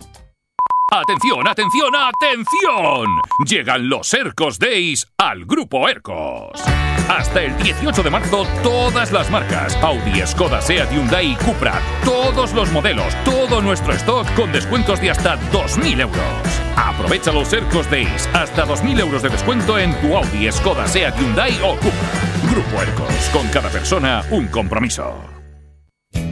[SPEAKER 14] Atención, atención, atención. Llegan los Ercos Days al Grupo Ercos. Hasta el 18 de marzo, todas las marcas, Audi, Skoda, Seat, Hyundai y Cupra, todos los modelos, todo nuestro stock con descuentos de hasta 2.000 euros. Aprovecha los Ercos Days, hasta 2.000 euros de descuento en tu Audi, Skoda, Seat, Hyundai o Cupra. Grupo Ercos, con cada persona un compromiso.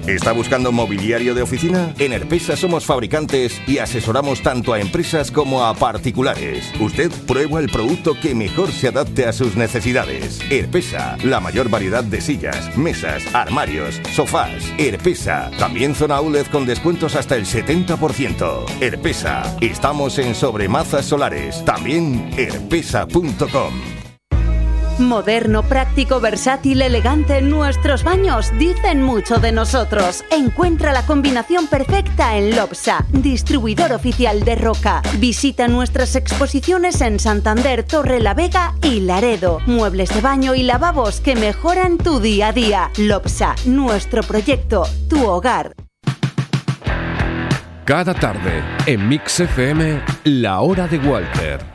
[SPEAKER 15] ¿Está buscando mobiliario de oficina? En Herpesa somos fabricantes y asesoramos tanto a empresas como a particulares. Usted prueba el producto que mejor se adapte a sus necesidades. Herpesa, la mayor variedad de sillas, mesas, armarios, sofás. Herpesa, también zona outlet con descuentos hasta el 70%. Herpesa, estamos en sobremazas solares. También herpesa.com.
[SPEAKER 10] Moderno, práctico, versátil, elegante, nuestros baños dicen mucho de nosotros. Encuentra la combinación perfecta en Lopsa, distribuidor oficial de Roca. Visita nuestras exposiciones en Santander, Torre la Vega y Laredo. Muebles de baño y lavabos que mejoran tu día a día. Lopsa, nuestro proyecto, tu hogar.
[SPEAKER 1] Cada tarde en Mix FM, La Hora de Walter.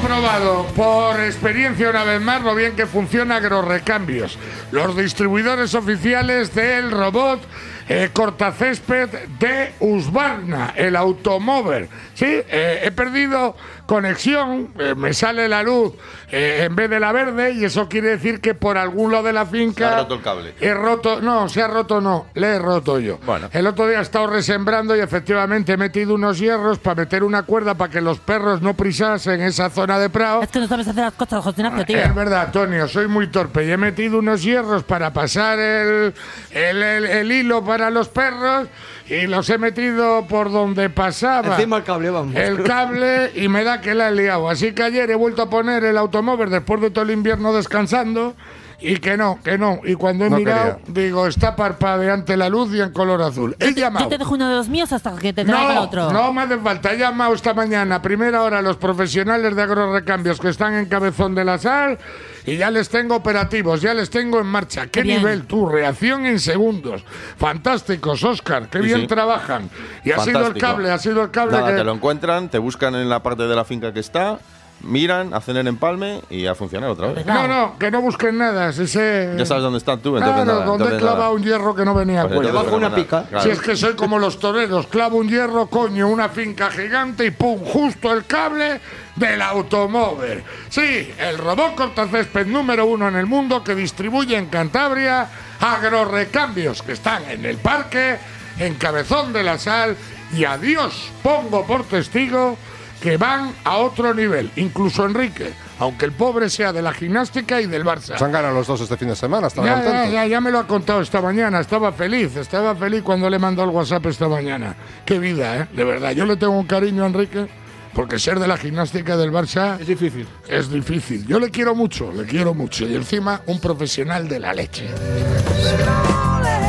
[SPEAKER 2] Comprobado por experiencia una vez más lo bien que funciona Agrorecambios, los distribuidores oficiales del robot eh, cortacésped de Husqvarna, el automóvil. Sí, eh, he perdido conexión, eh, me sale la luz eh, en vez de la verde y eso quiere decir que por algún lado de la finca
[SPEAKER 7] Se ha roto el cable.
[SPEAKER 2] he roto, no, se ha roto no, le he roto yo.
[SPEAKER 7] Bueno.
[SPEAKER 2] El otro día he estado resembrando y efectivamente he metido unos hierros para meter una cuerda para que los perros no prisasen esa zona de prado.
[SPEAKER 16] Es que no sabes hacer las cosas, José Ignacio, tío.
[SPEAKER 2] Es verdad, Antonio, soy muy torpe y he metido unos hierros para pasar el, el- el- el hilo para los perros y los he metido por donde pasaba
[SPEAKER 6] Encima el cable, vamos.
[SPEAKER 2] el cable y me da que la he liado. Así que ayer he vuelto a poner el automóvil después de todo el invierno descansando y que no, que no. Y cuando he
[SPEAKER 8] No
[SPEAKER 2] mirado, digo, está parpadeante la luz y en color azul. He llamado.
[SPEAKER 16] Yo te dejo uno de los míos hasta que te traiga
[SPEAKER 2] No,
[SPEAKER 16] otro.
[SPEAKER 2] no me hace falta. He llamado esta mañana, a primera hora, a los profesionales de agrorecambios que están en Cabezón de la Sal y ya les tengo operativos, ya les tengo en marcha. ¿Qué
[SPEAKER 16] Bien.
[SPEAKER 2] nivel tú? Reacción en segundos. Fantásticos, Oscar. Qué
[SPEAKER 7] Sí,
[SPEAKER 2] bien
[SPEAKER 7] sí.
[SPEAKER 2] trabajan. Y ha sido el cable, ha sido el cable
[SPEAKER 7] Nada,
[SPEAKER 2] que...
[SPEAKER 7] te lo encuentran, te buscan en la parte de la finca que está, miran, hacen el empalme y a funcionar otra vez.
[SPEAKER 2] No, no, que no busquen nada. Si sé...
[SPEAKER 7] Ya sabes dónde estás tú, entonces
[SPEAKER 2] Claro,
[SPEAKER 7] nada,
[SPEAKER 2] donde he
[SPEAKER 7] entonces
[SPEAKER 2] clavado
[SPEAKER 7] nada.
[SPEAKER 2] un hierro que no venía a
[SPEAKER 7] Pues
[SPEAKER 2] cuento.
[SPEAKER 7] entonces fenomenal, claro.
[SPEAKER 2] Si es que soy como los toreros, clavo un hierro, coño, una finca gigante y pum, justo el cable del automóvil. Sí, el robot cortacésped número uno en el mundo que distribuye en Cantabria agrorecambios que están en el parque, en Cabezón de la Sal y a Dios pongo por testigo que van a otro nivel, incluso Enrique, aunque el pobre sea de la gimnástica y del Barça.
[SPEAKER 8] Se han ganado los dos este fin de semana,
[SPEAKER 2] Ya, ya, ya, ya me lo ha contado esta mañana. Estaba feliz, estaba feliz cuando le mandó el WhatsApp esta mañana. Qué vida, ¿eh? De verdad. Yo le tengo un cariño a Enrique porque ser de la gimnástica del Barça
[SPEAKER 3] Es difícil.
[SPEAKER 2] es difícil. Yo le quiero mucho, le quiero mucho. Y encima, un profesional de la leche.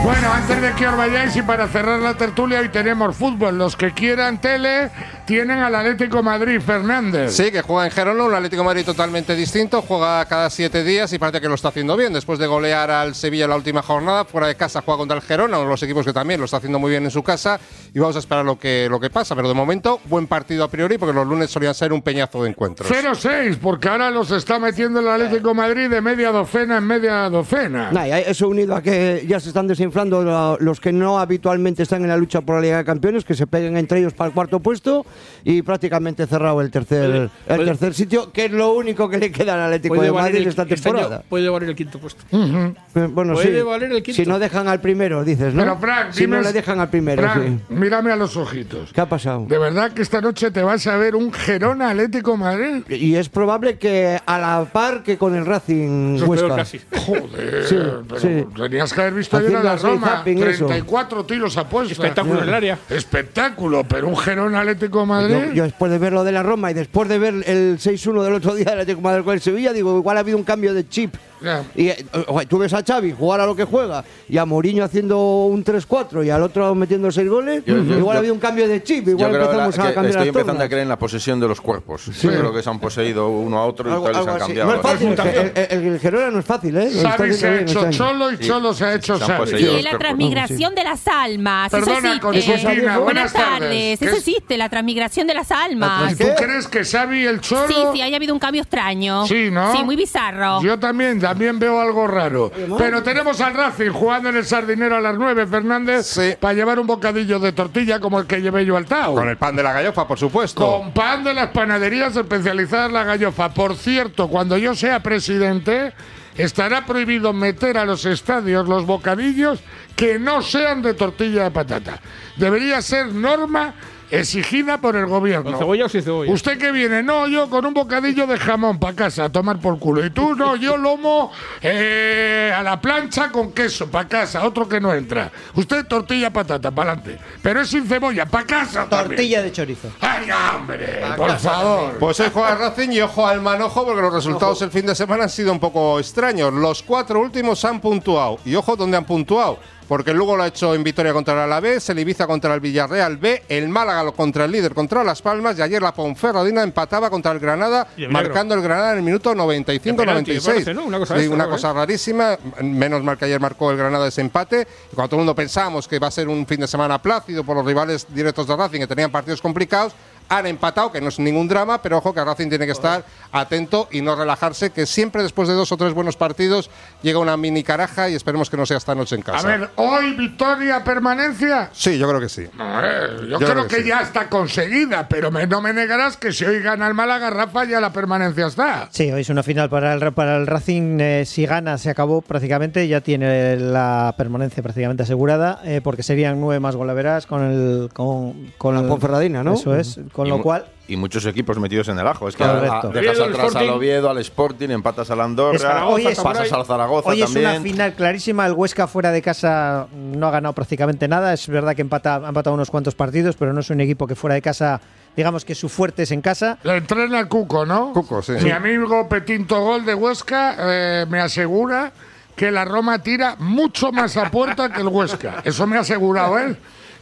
[SPEAKER 2] Bueno, antes de que os vayáis y para cerrar la tertulia, hoy tenemos fútbol. Los que quieran tele tienen al Atlético Madrid, Fernández.
[SPEAKER 8] Sí, que juega en Gerona, un Atlético Madrid totalmente distinto, juega cada siete días y parece que lo está haciendo bien. Después de golear al Sevilla la última jornada, fuera de casa juega contra el Gerona, uno de los equipos que también lo está haciendo muy bien en su casa. Y vamos a esperar lo que, lo que pasa. Pero de momento, buen partido a priori, porque los lunes solían ser un peñazo de encuentros.
[SPEAKER 2] 0-6, porque ahora los está metiendo el Atlético Madrid de media docena en media docena.
[SPEAKER 6] Nah, eso unido a que ya se están desinflando lo- los que no habitualmente están en la lucha por la Liga de Campeones, que se peguen entre ellos para el cuarto puesto y prácticamente cerrado el tercer, el
[SPEAKER 3] puede-
[SPEAKER 6] tercer sitio, que es lo único que le queda al Atlético de Madrid
[SPEAKER 3] el-
[SPEAKER 6] esta
[SPEAKER 3] este año
[SPEAKER 6] temporada.
[SPEAKER 3] puede valer el quinto puesto.
[SPEAKER 6] Eh, Bueno,
[SPEAKER 3] Puede
[SPEAKER 6] sí.
[SPEAKER 3] valer el quinto.
[SPEAKER 6] Si no dejan al primero, dices, ¿no?
[SPEAKER 2] Pero, Fran,
[SPEAKER 6] si no le dejan al primero,
[SPEAKER 2] Fran,
[SPEAKER 6] sí.
[SPEAKER 2] mírame a los ojitos.
[SPEAKER 6] ¿Qué ha pasado?
[SPEAKER 2] ¿De verdad que esta noche te vas a ver un Gerona Atlético Madrid?
[SPEAKER 6] Y es probable que a la par que con el Racing
[SPEAKER 2] Eso
[SPEAKER 6] Huesca.
[SPEAKER 2] casi. Joder,
[SPEAKER 6] Sí,
[SPEAKER 2] pero
[SPEAKER 6] sí.
[SPEAKER 2] tenías que haber visto ayer a la Roma,
[SPEAKER 6] zapping, eso.
[SPEAKER 2] 34 tiros a puesta.
[SPEAKER 3] Espectáculo en el área.
[SPEAKER 2] Espectáculo, pero un Gerona Atlético Madrid.
[SPEAKER 6] Yo, yo después de ver lo de la Roma y después de ver el 6-1 del otro día del Atlético de Madrid con el Sevilla, digo, igual ha habido un cambio de chip.
[SPEAKER 2] Ya.
[SPEAKER 6] Y eh, oye, tú ves a Xavi jugar a lo que juega y a Mourinho haciendo un 3-4 y al otro metiendo 6 goles,
[SPEAKER 7] Yo- yo-
[SPEAKER 6] igual
[SPEAKER 7] yo-
[SPEAKER 6] ha habido un cambio de chip, igual empezamos
[SPEAKER 7] la-
[SPEAKER 6] a cambiar
[SPEAKER 7] estoy empezando a
[SPEAKER 6] tornas.
[SPEAKER 7] creer en la posesión de los cuerpos. Yo creo que se han poseído uno a otro y
[SPEAKER 6] Algo-
[SPEAKER 7] entonces
[SPEAKER 6] algo
[SPEAKER 7] han
[SPEAKER 6] así.
[SPEAKER 7] cambiado.
[SPEAKER 6] No es fácil, el, el, el Gerona no es fácil, ¿eh?
[SPEAKER 2] Xavi se ha hecho
[SPEAKER 6] este.
[SPEAKER 2] Cholo y
[SPEAKER 7] Sí.
[SPEAKER 2] Cholo se ha hecho
[SPEAKER 7] Se
[SPEAKER 2] Xavi.
[SPEAKER 16] Sí,
[SPEAKER 7] los
[SPEAKER 16] la transmigración de las almas.
[SPEAKER 2] Perdona. Constantina, buenas tardes.
[SPEAKER 16] tardes.
[SPEAKER 2] ¿Qué
[SPEAKER 16] Eso
[SPEAKER 2] es?
[SPEAKER 16] existe, la transmigración de las almas.
[SPEAKER 2] ¿Y tú crees que Xavi y el Cholo?
[SPEAKER 16] Sí, sí, haya habido un cambio extraño.
[SPEAKER 2] Sí, ¿no?
[SPEAKER 16] Sí, muy bizarro.
[SPEAKER 2] Yo también, también veo algo raro. Pero tenemos al Racing jugando en el Sardinero a las 9, Fernández, para llevar un bocadillo de tortilla como el que llevé yo al Tao.
[SPEAKER 8] Con el pan de la gallofa, por supuesto.
[SPEAKER 2] Con pan de las panaderías especializadas en la gallofa. Por cierto, cuando yo sea presidente, estará prohibido meter a los estadios los bocadillos que no sean de tortilla de patata. Debería ser norma exigida por el gobierno.
[SPEAKER 3] ¿Con cebolla o sin cebolla?
[SPEAKER 2] ¿Usted que viene? No, yo con un bocadillo de jamón para casa, a tomar por culo. Y tú, no, yo lomo eh, a la plancha con queso para casa, otro que no entra. Usted tortilla patata, para adelante. Pero es sin cebolla, para casa también.
[SPEAKER 5] Tortilla de chorizo.
[SPEAKER 2] ¡Ay, hombre! Por favor.
[SPEAKER 8] Pues hoy juega Racing y ojo al manojo porque los resultados el fin de semana han sido un poco extraños. Los cuatro últimos han puntuado. Y ojo dónde han puntuado. Porque el Lugo lo ha hecho en victoria contra el Alavés, el Ibiza contra el Villarreal B, el Málaga contra el líder contra Las Palmas y ayer la Ponferradina empataba contra el Granada,
[SPEAKER 3] el
[SPEAKER 8] marcando el Granada en el minuto 95-96.
[SPEAKER 3] penalti, me parece, ¿no? Una cosa
[SPEAKER 8] Sí, una cosa rarísima. Menos mal que ayer marcó el Granada ese empate. Y cuando todo el mundo pensábamos que iba a ser un fin de semana plácido por los rivales directos de Racing que tenían partidos complicados, han empatado, que no es ningún drama, pero ojo que Racing tiene que estar atento y no relajarse, que siempre después de dos o tres buenos partidos llega una mini caraja y esperemos que no sea esta noche en
[SPEAKER 2] A
[SPEAKER 8] casa.
[SPEAKER 2] ver, ¿hoy victoria, permanencia?
[SPEAKER 8] Sí, yo creo que sí.
[SPEAKER 2] No, eh, yo,
[SPEAKER 8] Yo
[SPEAKER 2] creo,
[SPEAKER 8] creo
[SPEAKER 2] que,
[SPEAKER 8] que sí.
[SPEAKER 2] ya está conseguida, pero me- no me negarás que si hoy gana el Málaga, Rafa, ya la permanencia está.
[SPEAKER 5] Sí, hoy es una final para el, para el Racing. eh, si gana, se acabó prácticamente. Ya tiene la permanencia prácticamente asegurada, eh, porque serían nueve más golaveras con el. Con, con
[SPEAKER 6] La
[SPEAKER 5] el-
[SPEAKER 6] Ponferradina, ¿no?
[SPEAKER 5] Eso es. Con
[SPEAKER 7] Y
[SPEAKER 5] lo cual.
[SPEAKER 7] Y muchos equipos metidos en el ajo. Es que a- dejas atrás al. Oviedo, al Sporting, empatas al Andorra,
[SPEAKER 3] Zaragoza,
[SPEAKER 5] Hoy es-
[SPEAKER 7] pasas al Zaragoza
[SPEAKER 5] Hoy es
[SPEAKER 7] también.
[SPEAKER 5] una final clarísima. El Huesca fuera de casa no ha ganado prácticamente nada. Es verdad que empata, ha empatado unos cuantos partidos, pero no es un equipo que fuera de casa, digamos que su fuerte es en casa.
[SPEAKER 2] Le entrena el Cuco, ¿no?
[SPEAKER 8] Cuco, sí.
[SPEAKER 2] Mi amigo Petinto Gol de Huesca eh, me asegura que la Roma tira mucho más a puerta que el Huesca. Eso me ha asegurado él,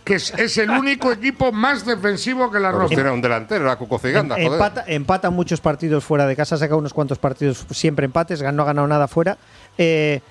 [SPEAKER 2] que es, es el único equipo más defensivo que la Roma.
[SPEAKER 8] tiene un delantero, la Cuco Ciganda, joder.
[SPEAKER 5] Empata, empata muchos partidos fuera de casa, ha sacado unos cuantos partidos siempre empates, no ha ganado nada fuera. eh,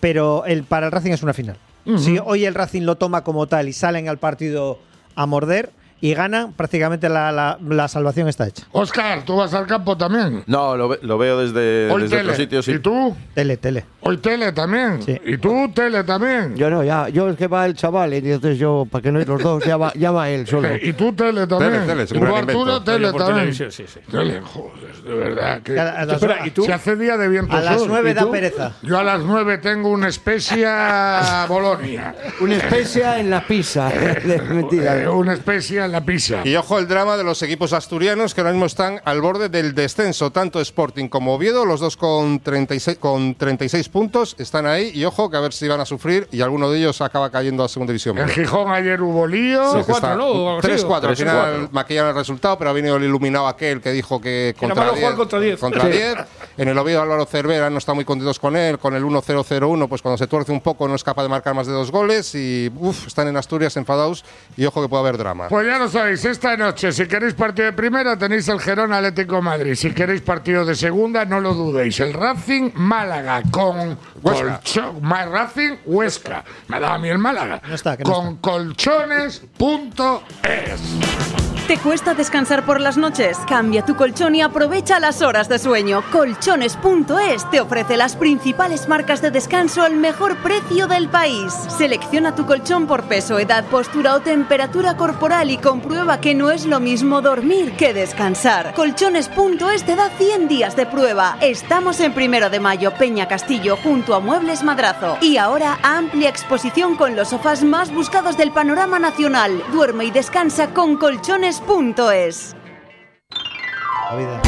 [SPEAKER 5] pero el, para el Racing es una final. Si hoy el Racing lo toma como tal y salen al partido a morder y ganan, prácticamente la, la- la salvación está hecha.
[SPEAKER 2] Oscar, tú vas al campo también.
[SPEAKER 7] No, lo, ve- lo veo desde,
[SPEAKER 2] Hoy
[SPEAKER 7] desde
[SPEAKER 2] tele.
[SPEAKER 7] otros sitios.
[SPEAKER 2] ¿Y
[SPEAKER 7] sí.
[SPEAKER 2] tú?
[SPEAKER 5] Tele, tele.
[SPEAKER 2] Hoy tele también.
[SPEAKER 5] Sí.
[SPEAKER 2] ¿Y tú tele también?
[SPEAKER 6] Yo no, ya, yo es que va el chaval, y entonces yo, para que no ir los dos, ya va, ya va él solo.
[SPEAKER 2] ¿Y tú tele también?
[SPEAKER 8] Tele, tele,
[SPEAKER 2] ¿Y tú
[SPEAKER 8] que
[SPEAKER 2] Arturo
[SPEAKER 8] invento.
[SPEAKER 2] tele
[SPEAKER 3] Yo por
[SPEAKER 2] también?
[SPEAKER 3] televisión, sí, sí.
[SPEAKER 2] Tele, joder, de verdad. Que...
[SPEAKER 5] A, a las,
[SPEAKER 3] Espera, ¿y tú?
[SPEAKER 2] Si hace día de viento
[SPEAKER 5] a las
[SPEAKER 2] sur.
[SPEAKER 5] nueve
[SPEAKER 2] ¿Y
[SPEAKER 5] da
[SPEAKER 2] tú?
[SPEAKER 5] pereza.
[SPEAKER 2] Yo a las nueve tengo una especia Bolonia.
[SPEAKER 6] Una especia en la pizza.
[SPEAKER 2] Eh,
[SPEAKER 6] Mentira.
[SPEAKER 2] una especia en la pizza.
[SPEAKER 8] Y ojo el drama de los equipos asturianos que ahora mismo están al borde del descenso, tanto Sporting como Oviedo, los dos con 36, con 36 puntos, están ahí y ojo que a ver si van a sufrir y alguno de ellos acaba cayendo a segunda división.
[SPEAKER 2] En Gijón ayer hubo lío.
[SPEAKER 8] Sí, que
[SPEAKER 3] cuatro,
[SPEAKER 8] está-
[SPEAKER 3] ¿no? O algo así,
[SPEAKER 8] 3-4, al
[SPEAKER 7] o-
[SPEAKER 8] final
[SPEAKER 7] 3-4.
[SPEAKER 8] maquillaron el resultado, pero ha venido el iluminado aquel que dijo que contra
[SPEAKER 3] malo
[SPEAKER 8] 10.
[SPEAKER 3] jugar contra 10.
[SPEAKER 8] contra
[SPEAKER 3] Sí.
[SPEAKER 8] 10. En el Oviedo Álvaro Cervera no está muy contentos con él, con el 1-0-0-1, pues cuando se tuerce un poco no es capaz de marcar más de dos goles y uf, están en Asturias enfadados y ojo que puede haber drama.
[SPEAKER 2] Pues ya lo sabéis, esta noche, si queréis partido de primera, tenéis el Gerón Atlético de Madrid. Si queréis partido de segunda, no lo dudéis. El Racing Málaga con
[SPEAKER 8] Huesca.
[SPEAKER 2] colchón. Más Racing Huesca. Me ha dado a mí el Málaga.
[SPEAKER 5] No está, que no
[SPEAKER 2] con colchones.es.
[SPEAKER 10] ¿Te cuesta descansar por las noches? Cambia tu colchón y aprovecha las horas de sueño. Colchones.es te ofrece las principales marcas de descanso al mejor precio del país. Selecciona tu colchón por peso, edad, postura o temperatura corporal y comprueba que no es lo mismo dormir que descansar. Colchones.es te da 100 días de prueba. Estamos en primero de mayo, Peña Castillo, junto a Muebles Madrazo. Y ahora amplia exposición con los sofás más buscados del panorama nacional. Duerme y descansa con colchones.es.
[SPEAKER 5] Vida.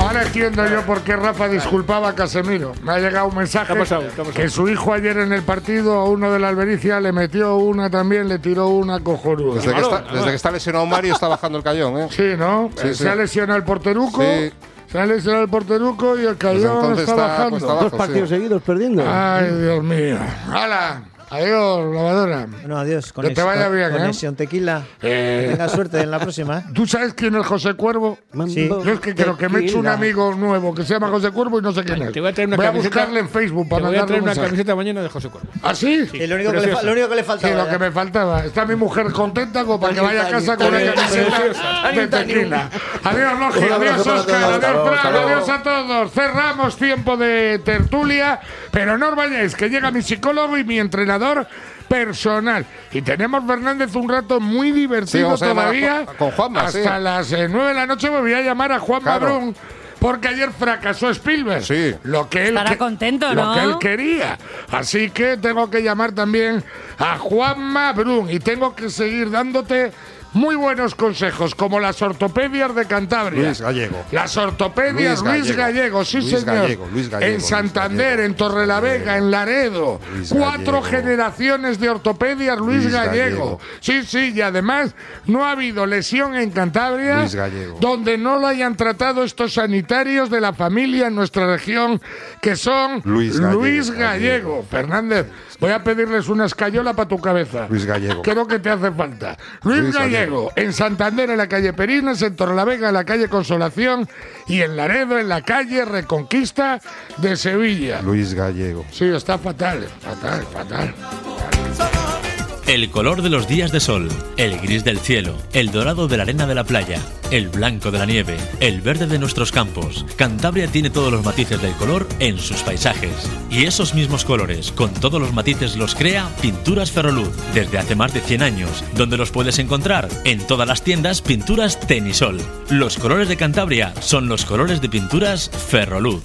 [SPEAKER 2] Ahora entiendo yo por qué Rafa disculpaba a Casemiro. Me ha llegado un mensaje
[SPEAKER 3] ¿Qué ha pasado? ¿Qué ha pasado?
[SPEAKER 2] que su hijo ayer en el partido a uno de la Albericia le metió una también, le tiró una cojonuda.
[SPEAKER 8] Desde que, está, desde que está lesionado Mario está bajando el cayón, ¿eh?
[SPEAKER 2] Sí, ¿no?
[SPEAKER 8] Sí,
[SPEAKER 2] Eh,
[SPEAKER 8] sí.
[SPEAKER 2] Se ha lesionado el porteruco.
[SPEAKER 8] Sí.
[SPEAKER 2] Se ha lesionado el porteruco y el cayón
[SPEAKER 8] entonces
[SPEAKER 2] está,
[SPEAKER 8] está
[SPEAKER 2] bajando.
[SPEAKER 8] abajo,
[SPEAKER 6] Dos partidos seguidos perdiendo.
[SPEAKER 2] Ay, Dios mío. ¡Hala! Adiós, lavadora.
[SPEAKER 5] Bueno, adiós.
[SPEAKER 2] Que te vaya bien, ¿eh?
[SPEAKER 5] Conexión Tequila.
[SPEAKER 2] Eh.
[SPEAKER 5] Que tenga suerte en la próxima. ¿eh?
[SPEAKER 2] ¿Tú sabes quién es José Cuervo?
[SPEAKER 5] Sí.
[SPEAKER 2] Yo es que creo que me he hecho un amigo nuevo que se llama José Cuervo y no sé quién es.
[SPEAKER 3] Te voy a traer una
[SPEAKER 2] voy a
[SPEAKER 3] camiseta-
[SPEAKER 2] buscarle en Facebook
[SPEAKER 3] Te
[SPEAKER 2] para
[SPEAKER 3] voy a
[SPEAKER 2] mandarle
[SPEAKER 3] traer
[SPEAKER 2] un
[SPEAKER 3] una
[SPEAKER 2] mensaje.
[SPEAKER 3] camiseta mañana de José Cuervo.
[SPEAKER 2] ¿Ah, sí?
[SPEAKER 5] Y lo único, que le, lo único que le
[SPEAKER 2] Sí,
[SPEAKER 5] faltaba.
[SPEAKER 2] lo que
[SPEAKER 5] ya.
[SPEAKER 2] me faltaba. Está mi mujer contenta como para que vaya a casa con una camiseta de tequila. Adiós, Logi. Adiós, Oscar. Adiós, Fran. Adiós a todos. Cerramos tiempo de tertulia, pero no os vayáis, que llega mi psicólogo y mi entrenador personal. Y tenemos, Fernández, un rato muy divertido todavía.
[SPEAKER 8] Con Juanma,
[SPEAKER 2] Hasta
[SPEAKER 8] sí.
[SPEAKER 2] las eh, 9 de la noche me voy a llamar a Juan
[SPEAKER 8] Claro.
[SPEAKER 2] Mabrún. Porque ayer fracasó Spielberg.
[SPEAKER 8] Sí.
[SPEAKER 2] Lo que él
[SPEAKER 16] Estará
[SPEAKER 2] que-
[SPEAKER 16] contento,
[SPEAKER 2] lo
[SPEAKER 16] ¿no?
[SPEAKER 2] que él quería. Así que tengo que llamar también a Juan Mabrún y tengo que seguir dándote muy buenos consejos, como las ortopedias de Cantabria.
[SPEAKER 8] Luis Gallego.
[SPEAKER 2] Las ortopedias
[SPEAKER 8] Luis
[SPEAKER 2] Luis Gallego,
[SPEAKER 8] Gallego.
[SPEAKER 2] sí
[SPEAKER 8] Luis
[SPEAKER 2] señor.
[SPEAKER 8] Gallego, Luis Gallego,
[SPEAKER 2] en Santander, en Torrelavega, en Laredo. Cuatro generaciones de ortopedias Luis, Gallego. Sí, sí, y además no ha habido lesión en Cantabria donde no lo hayan tratado estos sanitarios de la familia en nuestra región, que son
[SPEAKER 8] Luis Gallego,
[SPEAKER 2] Luis Gallego. Fernández, voy a pedirles una escayola para tu cabeza.
[SPEAKER 8] Luis Gallego.
[SPEAKER 2] Creo que te hace falta. Luis
[SPEAKER 8] Gallego,
[SPEAKER 2] En Santander, en la calle Perinas, en Torrelavega, en la calle Consolación y en Laredo, en la calle Reconquista de Sevilla.
[SPEAKER 8] Luis Gallego.
[SPEAKER 2] Sí, está fatal, fatal, fatal.
[SPEAKER 17] El color de los días de sol, el gris del cielo, el dorado de la arena de la playa, el blanco de la nieve, el verde de nuestros campos. Cantabria tiene todos los matices del color en sus paisajes. Y esos mismos colores, con todos los matices, los crea Pinturas Ferroluz, desde hace más de 100 años, donde los puedes encontrar en todas las tiendas Pinturas Tenisol. Los colores de Cantabria son los colores de Pinturas Ferroluz.